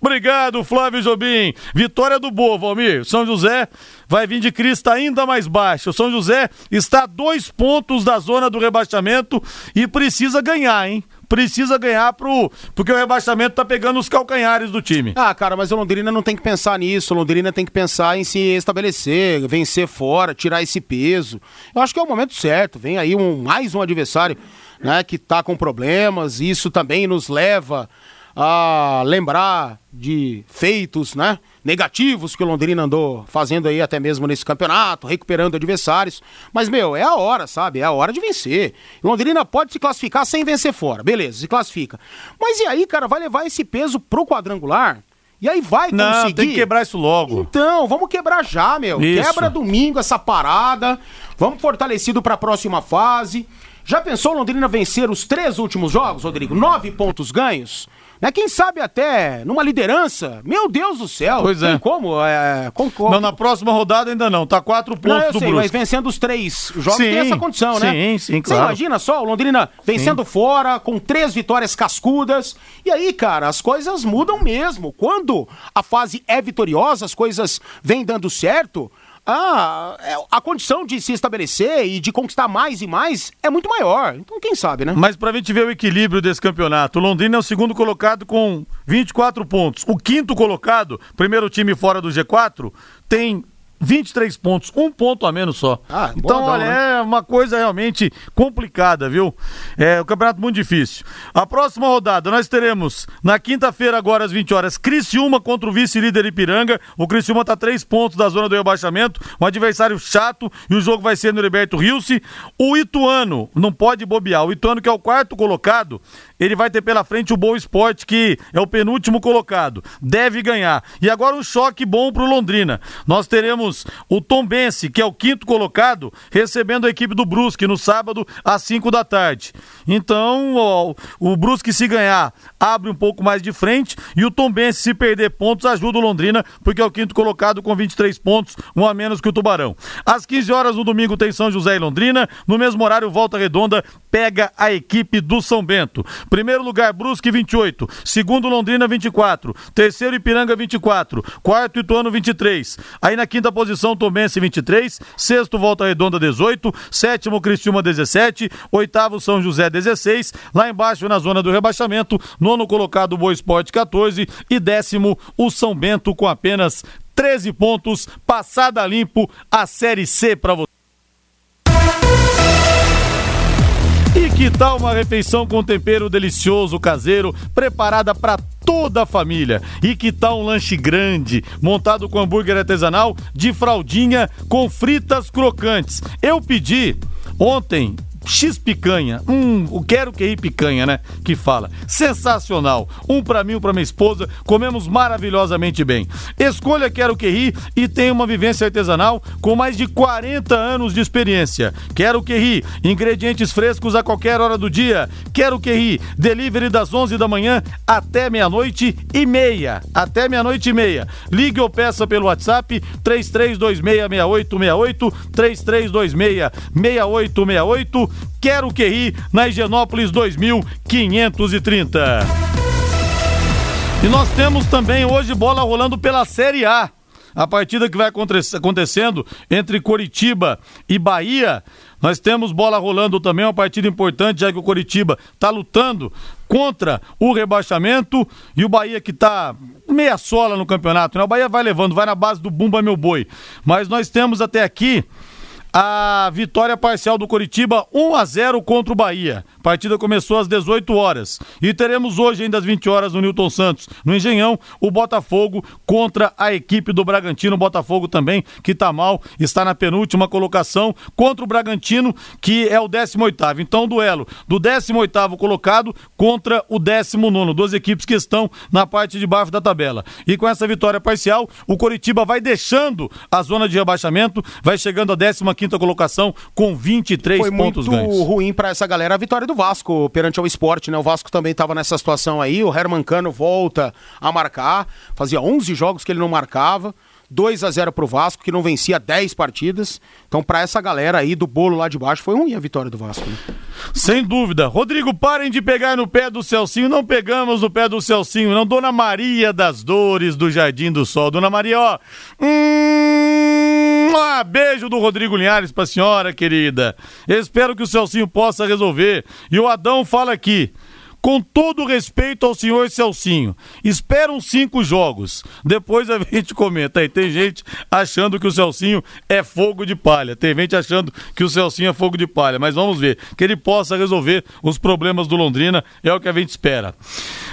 Obrigado, Flávio Jobim, vitória do Boa, Valmir, São José vai vir de crista ainda mais baixa. O São José está a dois pontos da zona do rebaixamento e precisa ganhar, hein? Precisa ganhar pro. Porque o rebaixamento tá pegando os calcanhares do time. Ah, cara, mas o Londrina não tem que pensar nisso. O Londrina tem que pensar em se estabelecer, vencer fora, tirar esse peso. Eu acho que é o momento certo. Vem aí um, mais um adversário né, que tá com problemas. Isso também nos leva a lembrar de feitos, né? Negativos que o Londrina andou fazendo aí até mesmo nesse campeonato, recuperando adversários. Mas, meu, é a hora, sabe? É a hora de vencer. Londrina pode se classificar sem vencer fora. Beleza, se classifica. Mas e aí, cara, vai levar esse peso pro quadrangular? E aí vai Não, conseguir. tem que quebrar isso logo. Então, vamos quebrar já, meu. Isso. Quebra domingo essa parada. Vamos fortalecido para a próxima fase. Já pensou Londrina vencer os três últimos jogos, Rodrigo? Nove pontos ganhos? Né? Quem sabe até numa liderança? Meu Deus do céu. Pois é. Tem como? É, com- Não, na próxima rodada ainda não. Tá quatro Não, pontos eu do sei, Brusque. mas vencendo os três jogos Sim, tem essa condição, né? sim, sim, Você claro. imagina só, o Londrina vencendo fora, com três vitórias cascudas. E aí, cara, as coisas mudam mesmo. Quando a fase é vitoriosa, as coisas vêm dando certo. Ah, é- a condição de se estabelecer e de conquistar mais e mais é muito maior. Então, quem sabe, né? Mas pra gente ver o equilíbrio desse campeonato, o Londrina é o segundo colocado com 24 pontos. O quinto colocado, primeiro time fora do G4, tem 23 pontos, um ponto a menos só. Ah, então, olha, né? é uma coisa realmente complicada, viu? É um campeonato muito difícil. A próxima rodada nós teremos na quinta-feira, agora às 20 horas, Criciúma contra o vice-líder Ipiranga. O Criciúma tá três pontos da zona do rebaixamento, um adversário chato e o jogo vai ser no Heriberto Rilse. O Ituano não pode bobear. O Ituano, que é o quarto colocado, ele vai ter pela frente o Boa Esporte, que é o penúltimo colocado. Deve ganhar. E agora um choque bom pro Londrina. Nós teremos o Tombense, que é o quinto colocado, recebendo a equipe do Brusque no sábado às 5 da tarde. Então, ó, o Brusque se ganhar, abre um pouco mais de frente e o Tombense se perder pontos ajuda o Londrina, porque é o quinto colocado com 23 pontos, um a menos que o Tubarão. Às 15 horas no domingo tem São José e Londrina, no mesmo horário Volta Redonda pega a equipe do São Bento. Primeiro lugar Brusque 28, segundo Londrina 24, terceiro Ipiranga 24, quarto Ituano 23. Aí na quinta posição Tomense 23, sexto Volta Redonda 18, sétimo Criciúma 17, oitavo São José 16, lá embaixo na zona do rebaixamento, nono colocado Boa Esporte 14 e décimo o São Bento com apenas 13 pontos, passada limpo a Série C para você. Que tal uma refeição com tempero delicioso caseiro, preparada para toda a família? E que tal um lanche grande, montado com hambúrguer artesanal de fraldinha com fritas crocantes? Eu pedi ontem X picanha, hum, o quero que ir picanha, né? Que fala. Sensacional. Um pra mim, um pra minha esposa. Comemos maravilhosamente bem. Escolha Quero Que Ri e tem uma vivência artesanal com mais de 40 anos de experiência. Quero Que Ri, ingredientes frescos a qualquer hora do dia. Quero Que Ri, delivery das 11 da manhã até meia-noite e meia. Até meia-noite e meia. Ligue ou peça pelo WhatsApp 33266868, 33266868. Quero Que Ri, na Higienópolis 2530. E nós temos também hoje bola rolando pela Série A. A partida que vai aconte- acontecendo entre Coritiba e Bahia. Nós temos bola rolando também, uma partida importante, já que o Coritiba está lutando contra o rebaixamento e o Bahia que está meia sola no campeonato. Né? O Bahia vai levando, vai na base do Bumba Meu Boi. Mas nós temos até aqui a vitória parcial do Coritiba 1 a 0 contra o Bahia. A partida começou às 18 horas. E teremos hoje, ainda às 20 horas, no Newton Santos, no Engenhão, o Botafogo contra a equipe do Bragantino. O Botafogo também, que tá mal, está na penúltima colocação contra o Bragantino, que é o 18. Então, duelo do 18 colocado contra o 19. Duas equipes que estão na parte de baixo da tabela. E com essa vitória parcial, o Coritiba vai deixando a zona de rebaixamento, vai chegando à 15 colocação com 23 Foi pontos muito ganhos. ruim pra essa galera a vitória do Vasco perante ao esporte, né? O Vasco também tava nessa situação aí. O Herman Cano volta a marcar. Fazia 11 jogos que ele não marcava. 2 a 0 pro Vasco, que não vencia 10 partidas. Então, pra essa galera aí do bolo lá de baixo, foi ruim a vitória do Vasco. Né? Sem dúvida. Rodrigo, parem de pegar no pé do Celcinho. Não pegamos no pé do Celcinho, não. Dona Maria das Dores do Jardim do Sol. Dona Maria, ó. Hum, ah, beijo do Rodrigo Linhares pra senhora, querida. Espero que o Celcinho possa resolver. E o Adão fala aqui. Com todo respeito ao senhor Celcinho, espera uns cinco jogos. Depois a gente comenta. Aí tem gente achando que o Celcinho é fogo de palha. Tem gente achando que o Celcinho é fogo de palha. Mas vamos ver. Que ele possa resolver os problemas do Londrina. É o que a gente espera.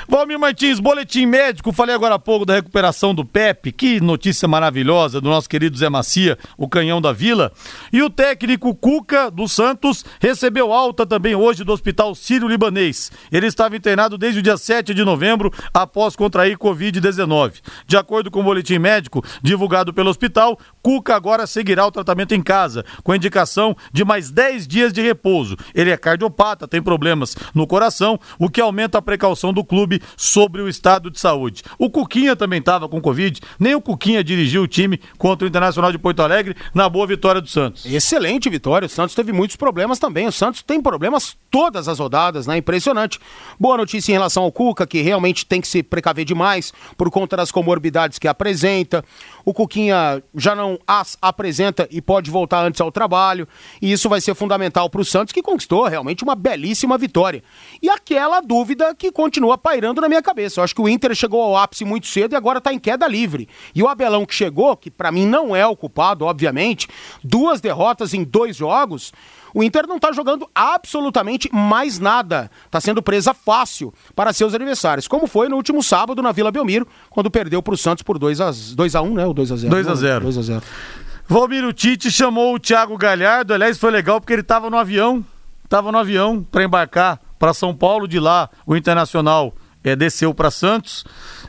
Valmir Martins, boletim médico. Falei agora há pouco da recuperação do Pepe. Que notícia maravilhosa do nosso querido Zé Macia, o canhão da Vila. E o técnico Cuca do Santos recebeu alta também hoje do Hospital Sírio-Libanês. Ele estava internado desde o dia 7 de novembro após contrair Covid-19. De acordo com o boletim médico divulgado pelo hospital, Cuca agora seguirá o tratamento em casa, com indicação de mais 10 dias de repouso. Ele é cardiopata, tem problemas no coração, o que aumenta a precaução do clube sobre o estado de saúde. O Cuquinha também estava com Covid, nem o Cuquinha dirigiu o time contra o Internacional de Porto Alegre na boa vitória do Santos. Excelente vitória, o Santos teve muitos problemas também. O Santos tem problemas todas as rodadas, né? Impressionante. Boa notícia em relação ao Cuca, que realmente tem que se precaver demais por conta das comorbidades que apresenta. O Cuquinha já não as apresenta e pode voltar antes ao trabalho. E isso vai ser fundamental para o Santos, que conquistou realmente uma belíssima vitória. E aquela dúvida que continua pairando na minha cabeça. Eu acho que o Inter chegou ao ápice muito cedo e agora está em queda livre. E o Abelão que chegou, que para mim não é o culpado, obviamente, duas derrotas em dois jogos o Inter não está jogando absolutamente mais nada. Está sendo presa fácil para seus adversários, como foi no último sábado na Vila Belmiro, quando perdeu para o Santos por 2 a 2 a 1, né? O 2 a 0. 2 a 0. 2 a 0. Valmiro Tite chamou o Thiago Galhardo, aliás, foi legal porque ele estava no avião, estava no avião para embarcar para São Paulo, de lá o Internacional é, desceu para Santos.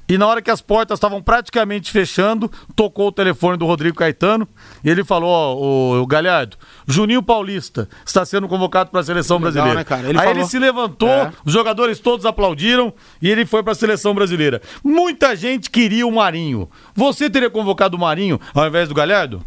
E na hora que as portas estavam praticamente fechando, tocou o telefone do Rodrigo Caetano e ele falou: Ó, oh, o Galhardo, Juninho Paulista está sendo convocado para a seleção Legal, brasileira. Né, cara? Ele Aí falou... ele se levantou, é. os jogadores todos aplaudiram e ele foi para a seleção brasileira. Muita gente queria o Marinho. Você teria convocado o Marinho ao invés do Galhardo?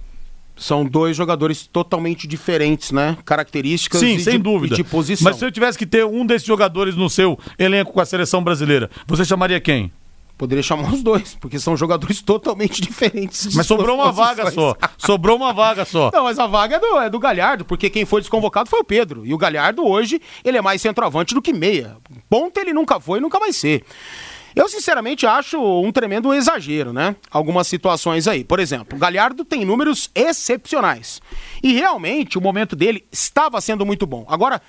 São dois jogadores totalmente diferentes, né? Características Sim, sem de, dúvida. de posição. Mas se eu tivesse que ter um desses jogadores no seu elenco com a seleção brasileira, você chamaria quem? Poderia chamar os dois, porque são jogadores totalmente diferentes. Mas sobrou uma vaga só. Sobrou uma vaga só. Não, mas a vaga é do, é do Galhardo, porque quem foi desconvocado foi o Pedro. E o Galhardo hoje, ele é mais centroavante do que meia. Ponta ele nunca foi e nunca vai ser. Eu, sinceramente, acho um tremendo exagero, né? Algumas situações aí. Por exemplo, o Galhardo tem números excepcionais. E realmente o momento dele estava sendo muito bom. Agora,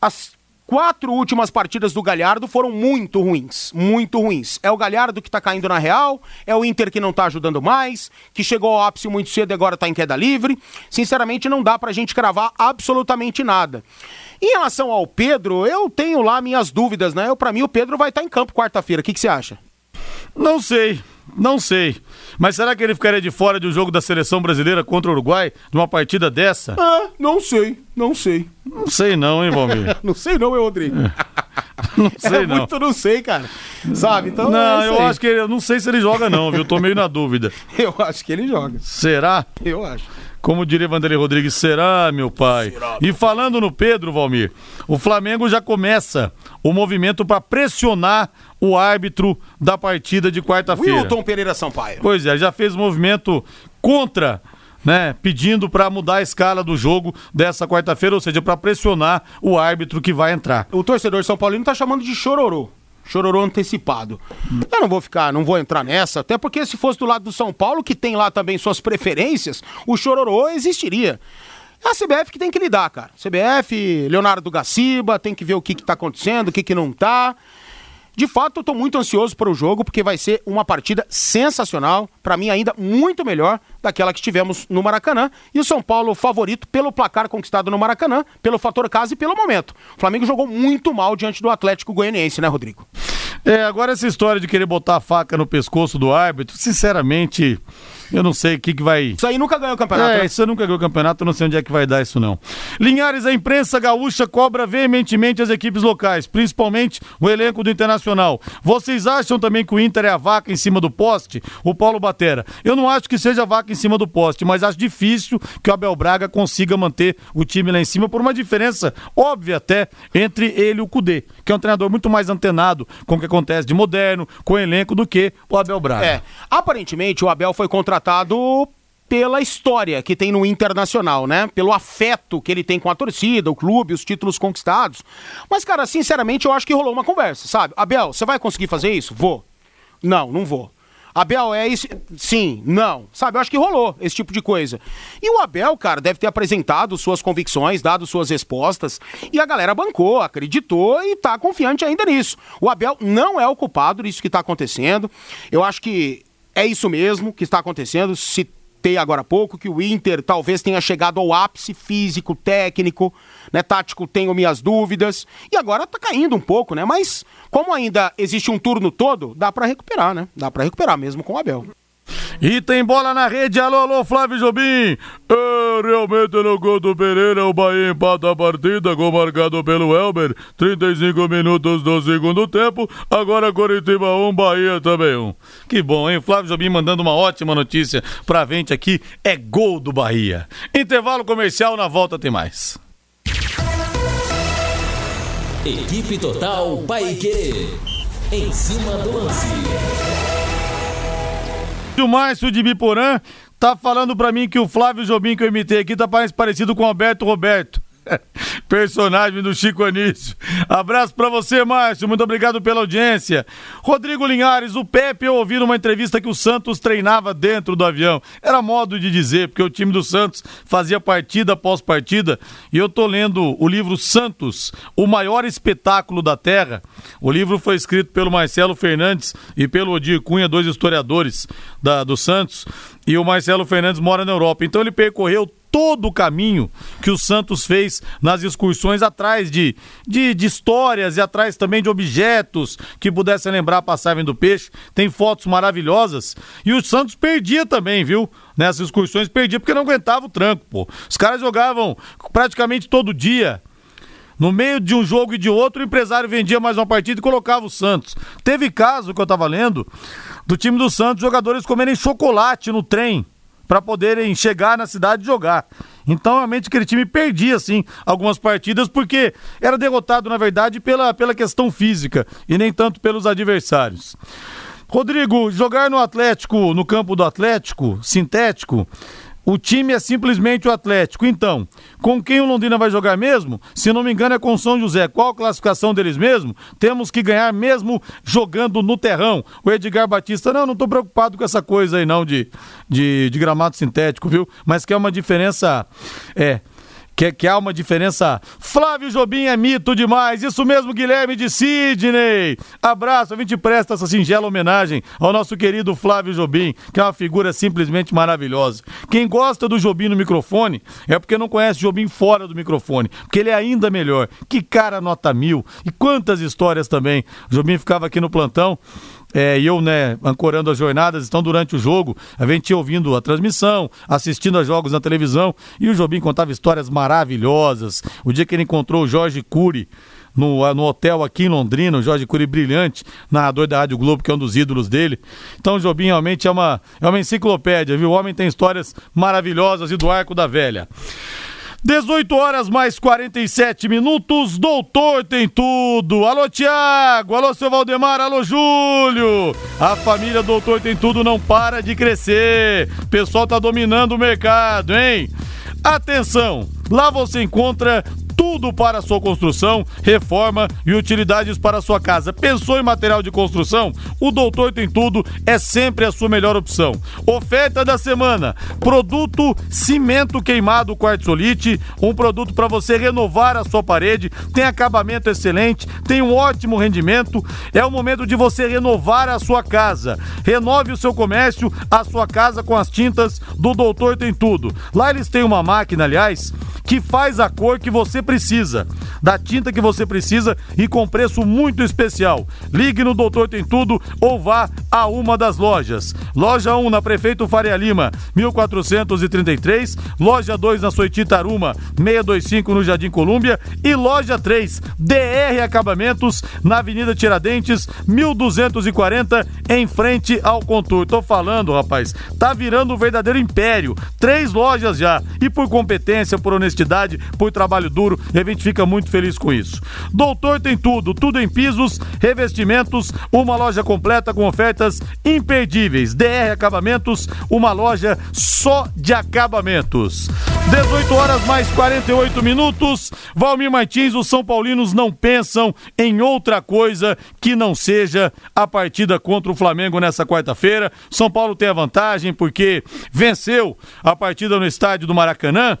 as quatro últimas partidas do Galhardo foram muito ruins, muito ruins. É o Galhardo que tá caindo na real, é o Inter que não tá ajudando mais, que chegou ao ápice muito cedo e agora tá em queda livre. Sinceramente, não dá pra gente cravar absolutamente nada. Em relação ao Pedro, eu tenho lá minhas dúvidas, né? Eu, pra mim, o Pedro vai estar tá em campo quarta-feira. O que, você acha? Não sei. Não sei. Mas será que ele ficaria de fora de um jogo da seleção brasileira contra o Uruguai, de uma partida dessa? Ah, não sei, não sei. Não sei não, hein, Valmir? não sei não, meu Rodrigo. É. Não sei é não. muito não sei, cara. Sabe? Então Não, é eu acho que ele, eu não sei se ele joga não, viu? Tô meio na dúvida. eu acho que ele joga. Será? Eu acho. Como diria Vanderlei Rodrigues, será, meu pai? Será, e falando no Pedro, Valmir, o Flamengo já começa o movimento para pressionar o árbitro da partida de quarta-feira. Wilton Pereira Sampaio. Pois é, já fez movimento contra né, pedindo para mudar a escala do jogo dessa quarta-feira, ou seja, para pressionar o árbitro que vai entrar. O torcedor São Paulino está chamando de chororô. Chororô antecipado. Eu não vou ficar, não vou entrar nessa, até porque se fosse do lado do São Paulo, que tem lá também suas preferências, o chororô existiria. É a CBF que tem que lidar, cara. CBF, Leonardo Gaciba, tem que ver o que, que tá acontecendo, o que, que não tá. De fato, eu tô muito ansioso para o jogo, porque vai ser uma partida sensacional, para mim ainda muito melhor daquela que tivemos no Maracanã. E o São Paulo favorito pelo placar conquistado no Maracanã, pelo fator casa e pelo momento. O Flamengo jogou muito mal diante do Atlético Goianiense, né, Rodrigo? É, agora essa história de querer botar a faca no pescoço do árbitro, sinceramente, eu não sei o que, que vai. Isso aí nunca ganhou o campeonato. É, né? isso nunca ganhou o campeonato, eu não sei onde é que vai dar isso, não. Linhares, a imprensa gaúcha cobra veementemente as equipes locais, principalmente o elenco do Internacional. Vocês acham também que o Inter é a vaca em cima do poste? O Paulo Batera. Eu não acho que seja a vaca em cima do poste, mas acho difícil que o Abel Braga consiga manter o time lá em cima por uma diferença óbvia até entre ele e o Cudê, que é um treinador muito mais antenado com o que acontece de moderno, com o elenco, do que o Abel Braga. É. Aparentemente, o Abel foi contratado pela história que tem no Internacional, né? Pelo afeto que ele tem com a torcida, o clube, os títulos conquistados. Mas, cara, sinceramente, eu acho que rolou uma conversa, sabe? Abel, você vai conseguir fazer isso? Vou. Não, não vou. Abel é isso? Sim, não. Sabe, eu acho que rolou esse tipo de coisa. E o Abel, cara, deve ter apresentado suas convicções, dado suas respostas, e a galera bancou, acreditou e tá confiante ainda nisso. O Abel não é o culpado disso que tá acontecendo. Eu acho que é isso mesmo que está acontecendo. Citei agora há pouco, que o Inter talvez tenha chegado ao ápice físico, técnico, né, tático, tenho minhas dúvidas, e agora tá caindo um pouco, né? Mas como ainda existe um turno todo, dá para recuperar, né? Dá para recuperar mesmo com o Abel. E tem bola na rede, alô, alô, Flávio Jobim. É, realmente no gol do Pereira, o Bahia empata a partida, gol marcado pelo Elber, 35 minutos do segundo tempo. Agora Coritiba 1, Bahia também 1. Que bom, hein? Flávio Jobim mandando uma ótima notícia pra gente aqui, é gol do Bahia. Intervalo comercial, na volta tem mais. Equipe Total Paique. Em cima do lance. O Márcio de Biporã tá falando pra mim que o Flávio Jobim que eu imitei aqui tá parecido com o Alberto Roberto. Personagem do Chico Anísio. Abraço para você, Márcio. Muito obrigado pela audiência. Rodrigo Linhares, o Pepe, eu ouvi numa entrevista que o Santos treinava dentro do avião. Era modo de dizer, porque o time do Santos fazia partida após partida. E eu tô lendo o livro Santos, o maior espetáculo da Terra. O livro foi escrito pelo Marcelo Fernandes e pelo Odir Cunha, dois historiadores da, do Santos. E o Marcelo Fernandes mora na Europa. Então ele percorreu todo o caminho que o Santos fez nas excursões atrás de, de, de, histórias e atrás também de objetos que pudessem lembrar a passagem do peixe. Tem fotos maravilhosas. E o Santos perdia também, viu? Nessas excursões perdia porque não aguentava o tranco, pô. Os caras jogavam praticamente todo dia. No meio de um jogo e de outro, o empresário vendia mais uma partida e colocava o Santos. Teve caso que eu tava lendo do time do Santos, jogadores comerem chocolate no trem para poderem chegar na cidade e jogar. Então, realmente, aquele time perdia, assim, algumas partidas, porque era derrotado, na verdade, pela, pela questão física e nem tanto pelos adversários. Rodrigo, jogar no Atlético, no campo do Atlético, sintético, o time é simplesmente o Atlético. Então, com quem o Londrina vai jogar mesmo? Se não me engano, é com São José. Qual a classificação deles mesmo? Temos que ganhar mesmo jogando no terrão. O Edgar Batista, não, não estou preocupado com essa coisa aí, não, de, de, de gramado sintético, viu? Mas que é uma diferença. É que, que há uma diferença. Flávio Jobim é mito demais. Isso mesmo, Guilherme de Sidney. Abraço, a gente presta essa singela homenagem ao nosso querido Flávio Jobim, que é uma figura simplesmente maravilhosa. Quem gosta do Jobim no microfone é porque não conhece Jobim fora do microfone, porque ele é ainda melhor. Que cara nota mil. E quantas histórias também. Jobim ficava aqui no plantão é, eu, né, ancorando as jornadas, então durante o jogo, a gente ouvindo a transmissão, assistindo a jogos na televisão, e o Jobim contava histórias maravilhosas. O dia que ele encontrou o Jorge Cury, no, no, hotel aqui em Londrina, o Jorge Cury brilhante, narrador da Rádio Globo, que é um dos ídolos dele. Então o Jobim realmente é uma, é uma enciclopédia, viu? O homem tem histórias maravilhosas e do arco da velha. 18 horas mais 47 minutos, doutor tem tudo. Alô, Tiago, alô, seu Valdemar, alô, Júlio. A família Doutor Tem Tudo não para de crescer. O pessoal tá dominando o mercado, hein? Atenção, lá você encontra tudo para sua construção, reforma e utilidades para sua casa. Pensou em material de construção? O Doutor Tem Tudo é sempre a sua melhor opção. Oferta da semana: produto cimento queimado quartzolite, um produto para você renovar a sua parede, tem acabamento excelente, tem um ótimo rendimento. É o momento de você renovar a sua casa. Renove o seu comércio, a sua casa com as tintas do Doutor Tem Tudo. Lá eles têm uma máquina, aliás, que faz a cor que você precisa, da tinta que você precisa e com preço muito especial. Ligue no Doutor Tem Tudo ou vá a uma das lojas. Loja 1 na Prefeito Faria Lima, 1433, loja 2 na Soititaruma, 625 no Jardim Colúmbia e loja 3, DR Acabamentos, na Avenida Tiradentes, 1240, em frente ao Contour. Tô falando, rapaz, tá virando um verdadeiro império. Três lojas já e por competência, por honestidade, por trabalho duro, outro e a gente fica muito feliz com isso. Doutor tem tudo, tudo em pisos, revestimentos, uma loja completa com ofertas imperdíveis. DR Acabamentos, uma loja só de acabamentos. 18 horas mais 48 minutos. Valmir Martins, os São Paulinos não pensam em outra coisa que não seja a partida contra o Flamengo nessa quarta-feira. São Paulo tem a vantagem porque venceu a partida no estádio do Maracanã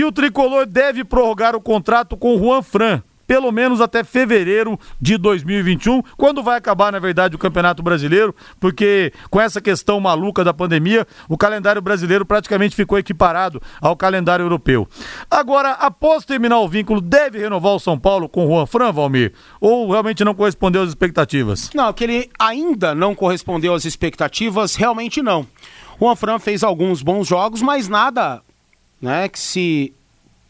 e o tricolor deve prorrogar o contrato com Juan Fran pelo menos até fevereiro de 2021, quando vai acabar, na verdade, o Campeonato Brasileiro, porque com essa questão maluca da pandemia, o calendário brasileiro praticamente ficou equiparado ao calendário europeu. Agora, após terminar o vínculo, deve renovar o São Paulo com o Juan Fran, Valmir? Ou realmente não correspondeu às expectativas? Não, que ele ainda não correspondeu às expectativas, realmente não. O Juan Fran fez alguns bons jogos, mas nada né, que se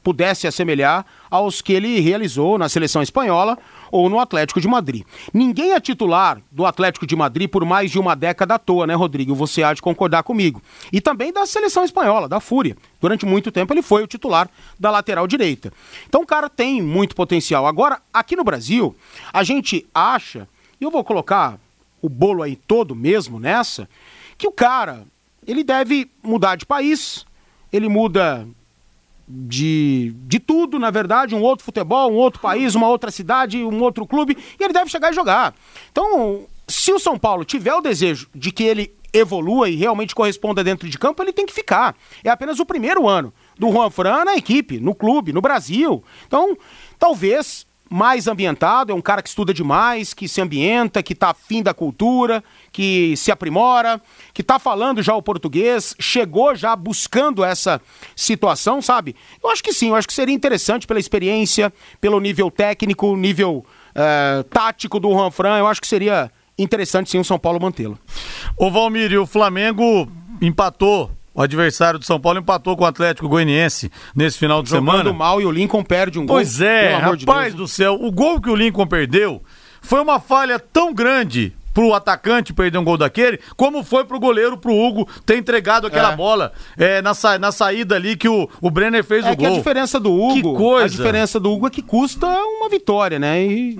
pudesse assemelhar aos que ele realizou na seleção espanhola ou no Atlético de Madrid. Ninguém é titular do Atlético de Madrid por mais de uma década à toa, né, Rodrigo? Você há de concordar comigo. E também da seleção espanhola, da Fúria. Durante muito tempo ele foi o titular da lateral direita. Então o cara tem muito potencial. Agora, aqui no Brasil, a gente acha, e eu vou colocar o bolo aí todo mesmo nessa, que o cara, ele deve mudar de país, ele muda de, de tudo, na verdade, um outro futebol, um outro país, uma outra cidade, um outro clube, e ele deve chegar e jogar. Então, se o São Paulo tiver o desejo de que ele evolua e realmente corresponda dentro de campo, ele tem que ficar. É apenas o primeiro ano do Juan Fran na equipe, no clube, no Brasil. Então, talvez mais ambientado, é um cara que estuda demais, que se ambienta, que está afim da cultura, que se aprimora, que está falando já o português, chegou já buscando essa situação, sabe? Eu acho que sim, eu acho que seria interessante pela experiência, pelo nível técnico, nível uh, tático do Juan Fran, eu acho que seria interessante sim o São Paulo mantê-lo. O Valmir, e o Flamengo empatou o adversário do São Paulo empatou com o Atlético Goianiense nesse final de Jogando semana. mal e o Lincoln perde um gol. Pois é, rapaz de do céu, o gol que o Lincoln perdeu foi uma falha tão grande pro atacante perder um gol daquele, como foi pro goleiro, pro Hugo, ter entregado aquela é. bola é, na, sa na saída ali que o, o Brenner fez é o gol. É que a diferença do Hugo, a diferença do Hugo é que custa uma vitória, né? E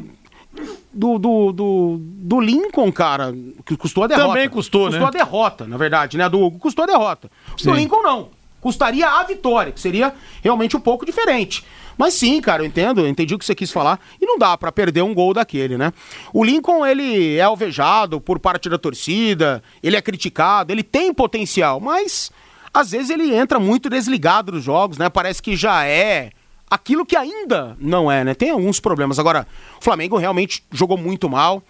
do, do, do, do, Lincoln, cara, que custou a derrota. Também custou, custou né? Custou a derrota, na verdade, né? Do Hugo custou a derrota. Do Lincoln, não. Custaria a vitória, que seria realmente um pouco diferente. Mas sim, cara, eu entendo, eu entendi o que você quis falar. E não dá para perder um gol daquele, né? O Lincoln, ele é alvejado por parte da torcida, ele é criticado, ele tem potencial, mas às vezes ele entra muito desligado dos jogos, né? Parece que já é aquilo que ainda não é, né? Tem alguns problemas. Agora, o Flamengo realmente jogou muito mal.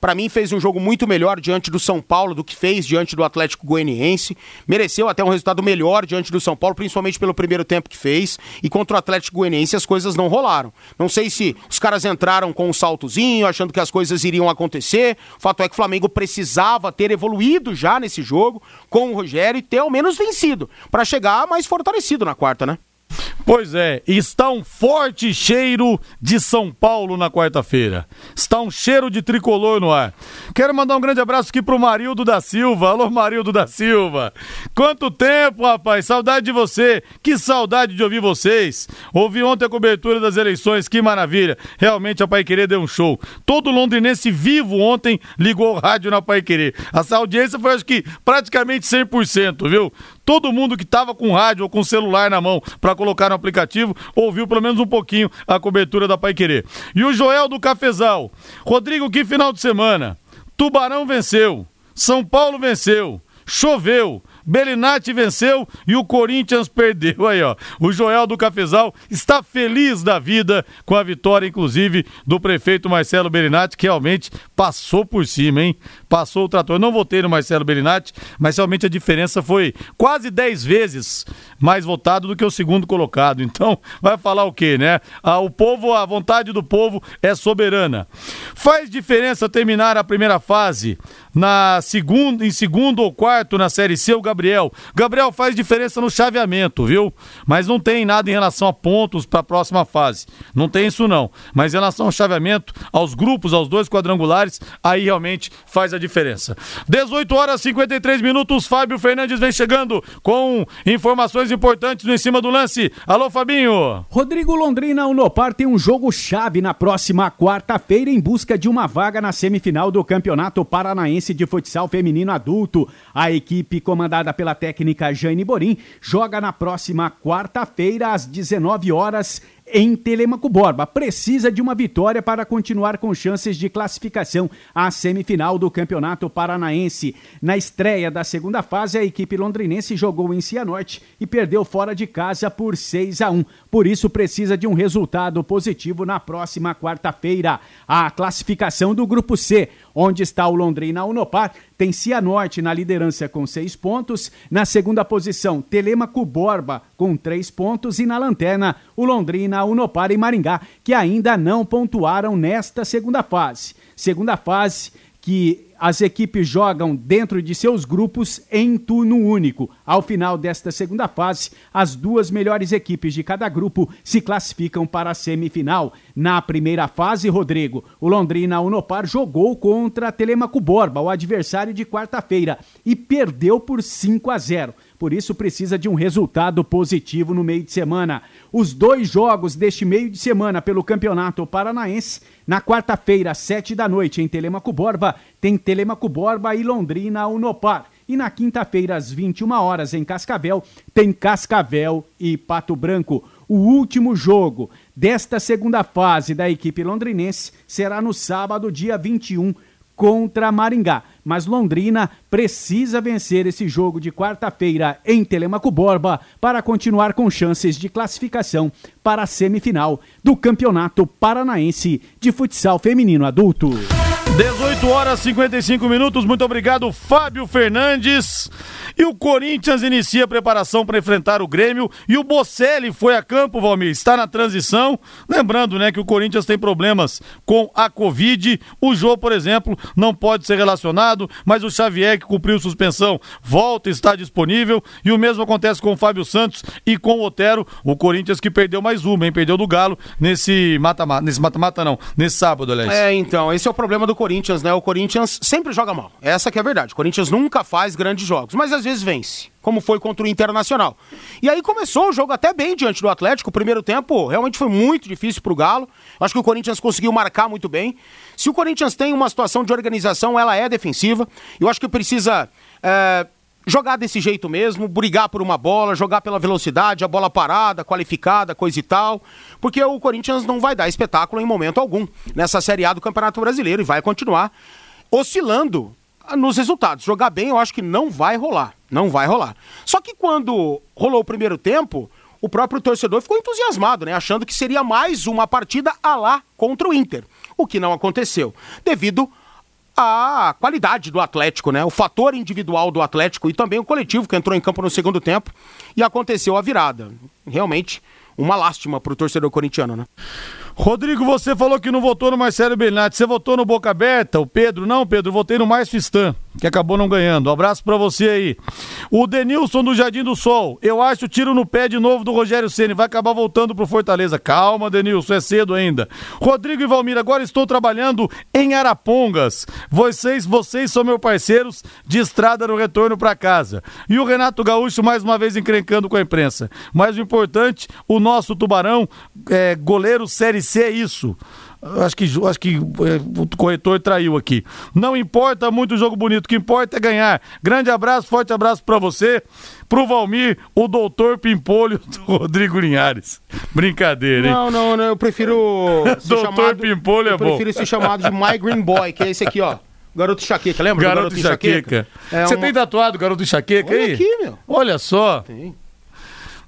Para mim, fez um jogo muito melhor diante do São Paulo do que fez diante do Atlético Goianiense. Mereceu até um resultado melhor diante do São Paulo, principalmente pelo primeiro tempo que fez. E contra o Atlético Goianiense as coisas não rolaram. Não sei se os caras entraram com um saltozinho, achando que as coisas iriam acontecer. O fato é que o Flamengo precisava ter evoluído já nesse jogo com o Rogério e ter ao menos vencido, para chegar mais fortalecido na quarta, né? Pois é, está um forte cheiro de São Paulo na quarta-feira. Está um cheiro de tricolor no ar. Quero mandar um grande abraço aqui pro Marildo da Silva. Alô, Marildo da Silva. Quanto tempo, rapaz. Saudade de você. Que saudade de ouvir vocês. Ouvi ontem a cobertura das eleições, que maravilha. Realmente a Pai Querer deu um show. Todo londrinense vivo ontem ligou o rádio na Pai Querer. Essa audiência foi, acho que, praticamente 100%, viu? Todo mundo que estava com rádio ou com celular na mão para colocar no aplicativo ouviu pelo menos um pouquinho a cobertura da Pai Querer. E o Joel do Cafezal. Rodrigo, que final de semana. Tubarão venceu. São Paulo venceu. Choveu. Belinati venceu e o Corinthians perdeu aí, ó. O Joel do Cafezal está feliz da vida com a vitória, inclusive, do prefeito Marcelo Belinati, que realmente passou por cima, hein? Passou o trator. Eu não votei no Marcelo Belinati, mas realmente a diferença foi quase 10 vezes mais votado do que o segundo colocado. Então, vai falar o quê, né? Ah, o povo, a vontade do povo é soberana. Faz diferença terminar a primeira fase na segunda, em segundo ou quarto na Série C, o Gabriel. Gabriel faz diferença no chaveamento, viu? Mas não tem nada em relação a pontos para a próxima fase. Não tem isso não. Mas em relação ao chaveamento, aos grupos, aos dois quadrangulares, aí realmente faz a diferença. 18 horas e 53 minutos, Fábio Fernandes vem chegando com informações importantes no em cima do lance. Alô, Fabinho. Rodrigo Londrina Unopar tem um jogo chave na próxima quarta-feira em busca de uma vaga na semifinal do Campeonato Paranaense de Futsal Feminino Adulto. A equipe comandada pela técnica Jane Borim joga na próxima quarta-feira às 19 horas em Telemaco Borba. Precisa de uma vitória para continuar com chances de classificação à semifinal do Campeonato Paranaense. Na estreia da segunda fase, a equipe londrinense jogou em Cianorte e perdeu fora de casa por 6 a 1. Por isso, precisa de um resultado positivo na próxima quarta-feira. A classificação do Grupo C, onde está o Londrina Unopar, tem Cianorte na liderança com seis pontos. Na segunda posição, Telemaco Borba com três pontos. E na lanterna, o Londrina, Unopar e Maringá, que ainda não pontuaram nesta segunda fase. Segunda fase que as equipes jogam dentro de seus grupos em turno único. Ao final desta segunda fase, as duas melhores equipes de cada grupo se classificam para a semifinal. Na primeira fase, Rodrigo, o Londrina Unopar jogou contra Telemaco Borba, o adversário de quarta-feira, e perdeu por 5 a 0 por isso precisa de um resultado positivo no meio de semana. Os dois jogos deste meio de semana pelo Campeonato Paranaense, na quarta-feira, às sete da noite, em Telemaco Borba, tem Telemaco Borba e Londrina Unopar. E na quinta-feira, às 21 horas, em Cascavel, tem Cascavel e Pato Branco. O último jogo desta segunda fase da equipe londrinense será no sábado, dia 21, contra Maringá mas Londrina precisa vencer esse jogo de quarta-feira em Telemaco Borba para continuar com chances de classificação para a semifinal do Campeonato Paranaense de Futsal Feminino Adulto. 18 horas e 55 minutos. Muito obrigado, Fábio Fernandes. E o Corinthians inicia a preparação para enfrentar o Grêmio. E o Bocelli foi a campo, Valmir. Está na transição. Lembrando, né, que o Corinthians tem problemas com a Covid. O Jô, por exemplo, não pode ser relacionado, mas o Xavier, que cumpriu suspensão, volta, está disponível. E o mesmo acontece com o Fábio Santos e com o Otero. O Corinthians que perdeu mais uma, hein? Perdeu do Galo nesse mata-mata. Nesse mata-mata, não. Nesse sábado, aliás. É, então, esse é o problema do Corinthians, né? O Corinthians sempre joga mal. Essa que é a verdade. O Corinthians nunca faz grandes jogos, mas às vezes vence, como foi contra o Internacional. E aí começou o jogo até bem diante do Atlético. O primeiro tempo realmente foi muito difícil pro Galo. Acho que o Corinthians conseguiu marcar muito bem. Se o Corinthians tem uma situação de organização, ela é defensiva. Eu acho que precisa. É, jogar desse jeito mesmo, brigar por uma bola, jogar pela velocidade, a bola parada, qualificada, coisa e tal, porque o Corinthians não vai dar espetáculo em momento algum nessa Série A do Campeonato Brasileiro e vai continuar oscilando nos resultados. Jogar bem eu acho que não vai rolar, não vai rolar. Só que quando rolou o primeiro tempo, o próprio torcedor ficou entusiasmado, né, achando que seria mais uma partida a lá contra o Inter, o que não aconteceu, devido a qualidade do Atlético, né? O fator individual do Atlético e também o coletivo que entrou em campo no segundo tempo e aconteceu a virada. Realmente uma lástima para o torcedor corintiano, né? Rodrigo, você falou que não votou no Marcelo Bernardi. Você votou no Boca Aberta? O Pedro? Não, Pedro, votei no Márcio Stan, que acabou não ganhando. Um abraço para você aí. O Denilson do Jardim do Sol. Eu acho tiro no pé de novo do Rogério Ceni. Vai acabar voltando pro Fortaleza. Calma, Denilson, é cedo ainda. Rodrigo e Valmir, agora estou trabalhando em Arapongas. Vocês, vocês são meus parceiros de estrada no retorno para casa. E o Renato Gaúcho mais uma vez encrencando com a imprensa. Mas o importante, o nosso Tubarão, é, goleiro Série C é isso. Acho que, acho que é, o corretor traiu aqui. Não importa muito o jogo bonito, o que importa é ganhar. Grande abraço, forte abraço para você, pro Valmir, o doutor Pimpolho do Rodrigo Linhares. Brincadeira, hein? Não, não, não eu prefiro. doutor chamado, Pimpolho é eu bom. prefiro ser chamado de My Green Boy, que é esse aqui, ó. Garoto Enxaqueca, lembra? Garoto, garoto Enxaqueca. É Você um... tem tatuado Garoto Enxaqueca Olha aí? aqui, meu. Olha só. Tem.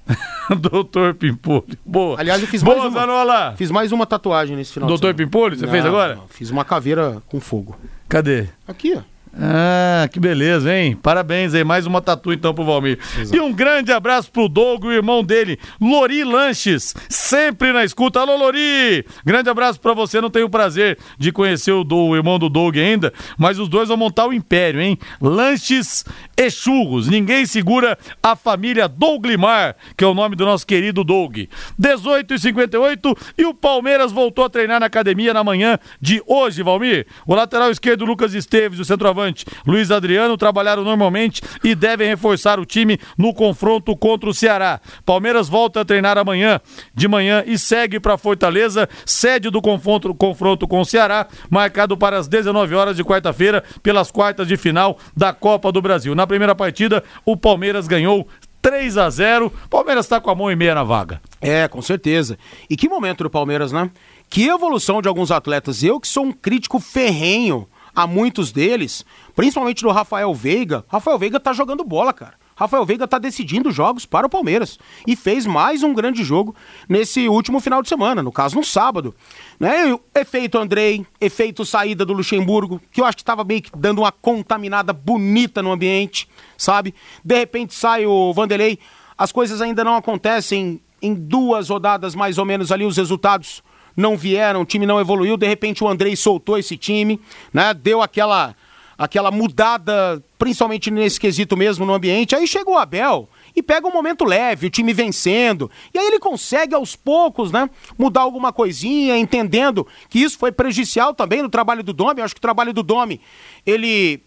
Doutor Pimpolho. Boa. Aliás, eu fiz Boa, mais uma. Zanola. Fiz mais uma tatuagem nesse final Doutor Pimpolho, você não, fez agora? Não, fiz uma caveira com fogo. Cadê? Aqui, ó. Ah, que beleza, hein? Parabéns aí, mais uma tatu então pro Valmir. Exato. E um grande abraço pro Doug e o irmão dele, Lori Lanches, sempre na escuta. Alô, Lori! Grande abraço pra você, não tenho o prazer de conhecer o, do, o irmão do Doug ainda, mas os dois vão montar o império, hein? Lanches e churros. Ninguém segura a família Douglimar, que é o nome do nosso querido Doug. 18 e 58 e o Palmeiras voltou a treinar na academia na manhã de hoje, Valmir. O lateral esquerdo Lucas Esteves o centroavante Luiz Adriano trabalharam normalmente e devem reforçar o time no confronto contra o Ceará. Palmeiras volta a treinar amanhã de manhã e segue para Fortaleza, sede do confronto, confronto com o Ceará, marcado para as 19 horas de quarta-feira pelas quartas de final da Copa do Brasil. Na primeira partida, o Palmeiras ganhou 3 a 0 Palmeiras está com a mão e meia na vaga. É, com certeza. E que momento do Palmeiras, né? Que evolução de alguns atletas. Eu que sou um crítico ferrenho a muitos deles, principalmente do Rafael Veiga. Rafael Veiga tá jogando bola, cara. Rafael Veiga tá decidindo jogos para o Palmeiras e fez mais um grande jogo nesse último final de semana, no caso no sábado. Né? Efeito Andrei, efeito saída do Luxemburgo, que eu acho que estava meio que dando uma contaminada bonita no ambiente, sabe? De repente sai o Vanderlei, as coisas ainda não acontecem em duas rodadas mais ou menos ali os resultados não vieram, o time não evoluiu, de repente o Andrei soltou esse time, né? Deu aquela aquela mudada, principalmente nesse quesito mesmo no ambiente. Aí chega o Abel e pega um momento leve, o time vencendo. E aí ele consegue aos poucos, né, mudar alguma coisinha, entendendo que isso foi prejudicial também no trabalho do Domi. Eu acho que o trabalho do Domi, ele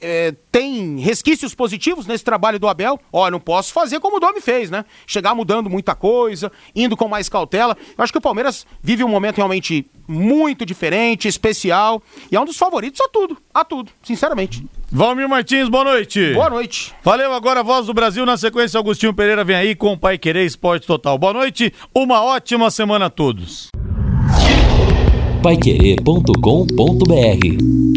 é, tem resquícios positivos nesse trabalho do Abel. Ó, não posso fazer como o Domi fez, né? Chegar mudando muita coisa, indo com mais cautela. Eu acho que o Palmeiras vive um momento realmente muito diferente, especial, e é um dos favoritos a tudo, a tudo, sinceramente. Valmir Martins, boa noite. Boa noite. Valeu agora, Voz do Brasil. Na sequência, Agostinho Pereira vem aí com o Pai Querer Esporte Total. Boa noite, uma ótima semana a todos. Paiquerê.com.br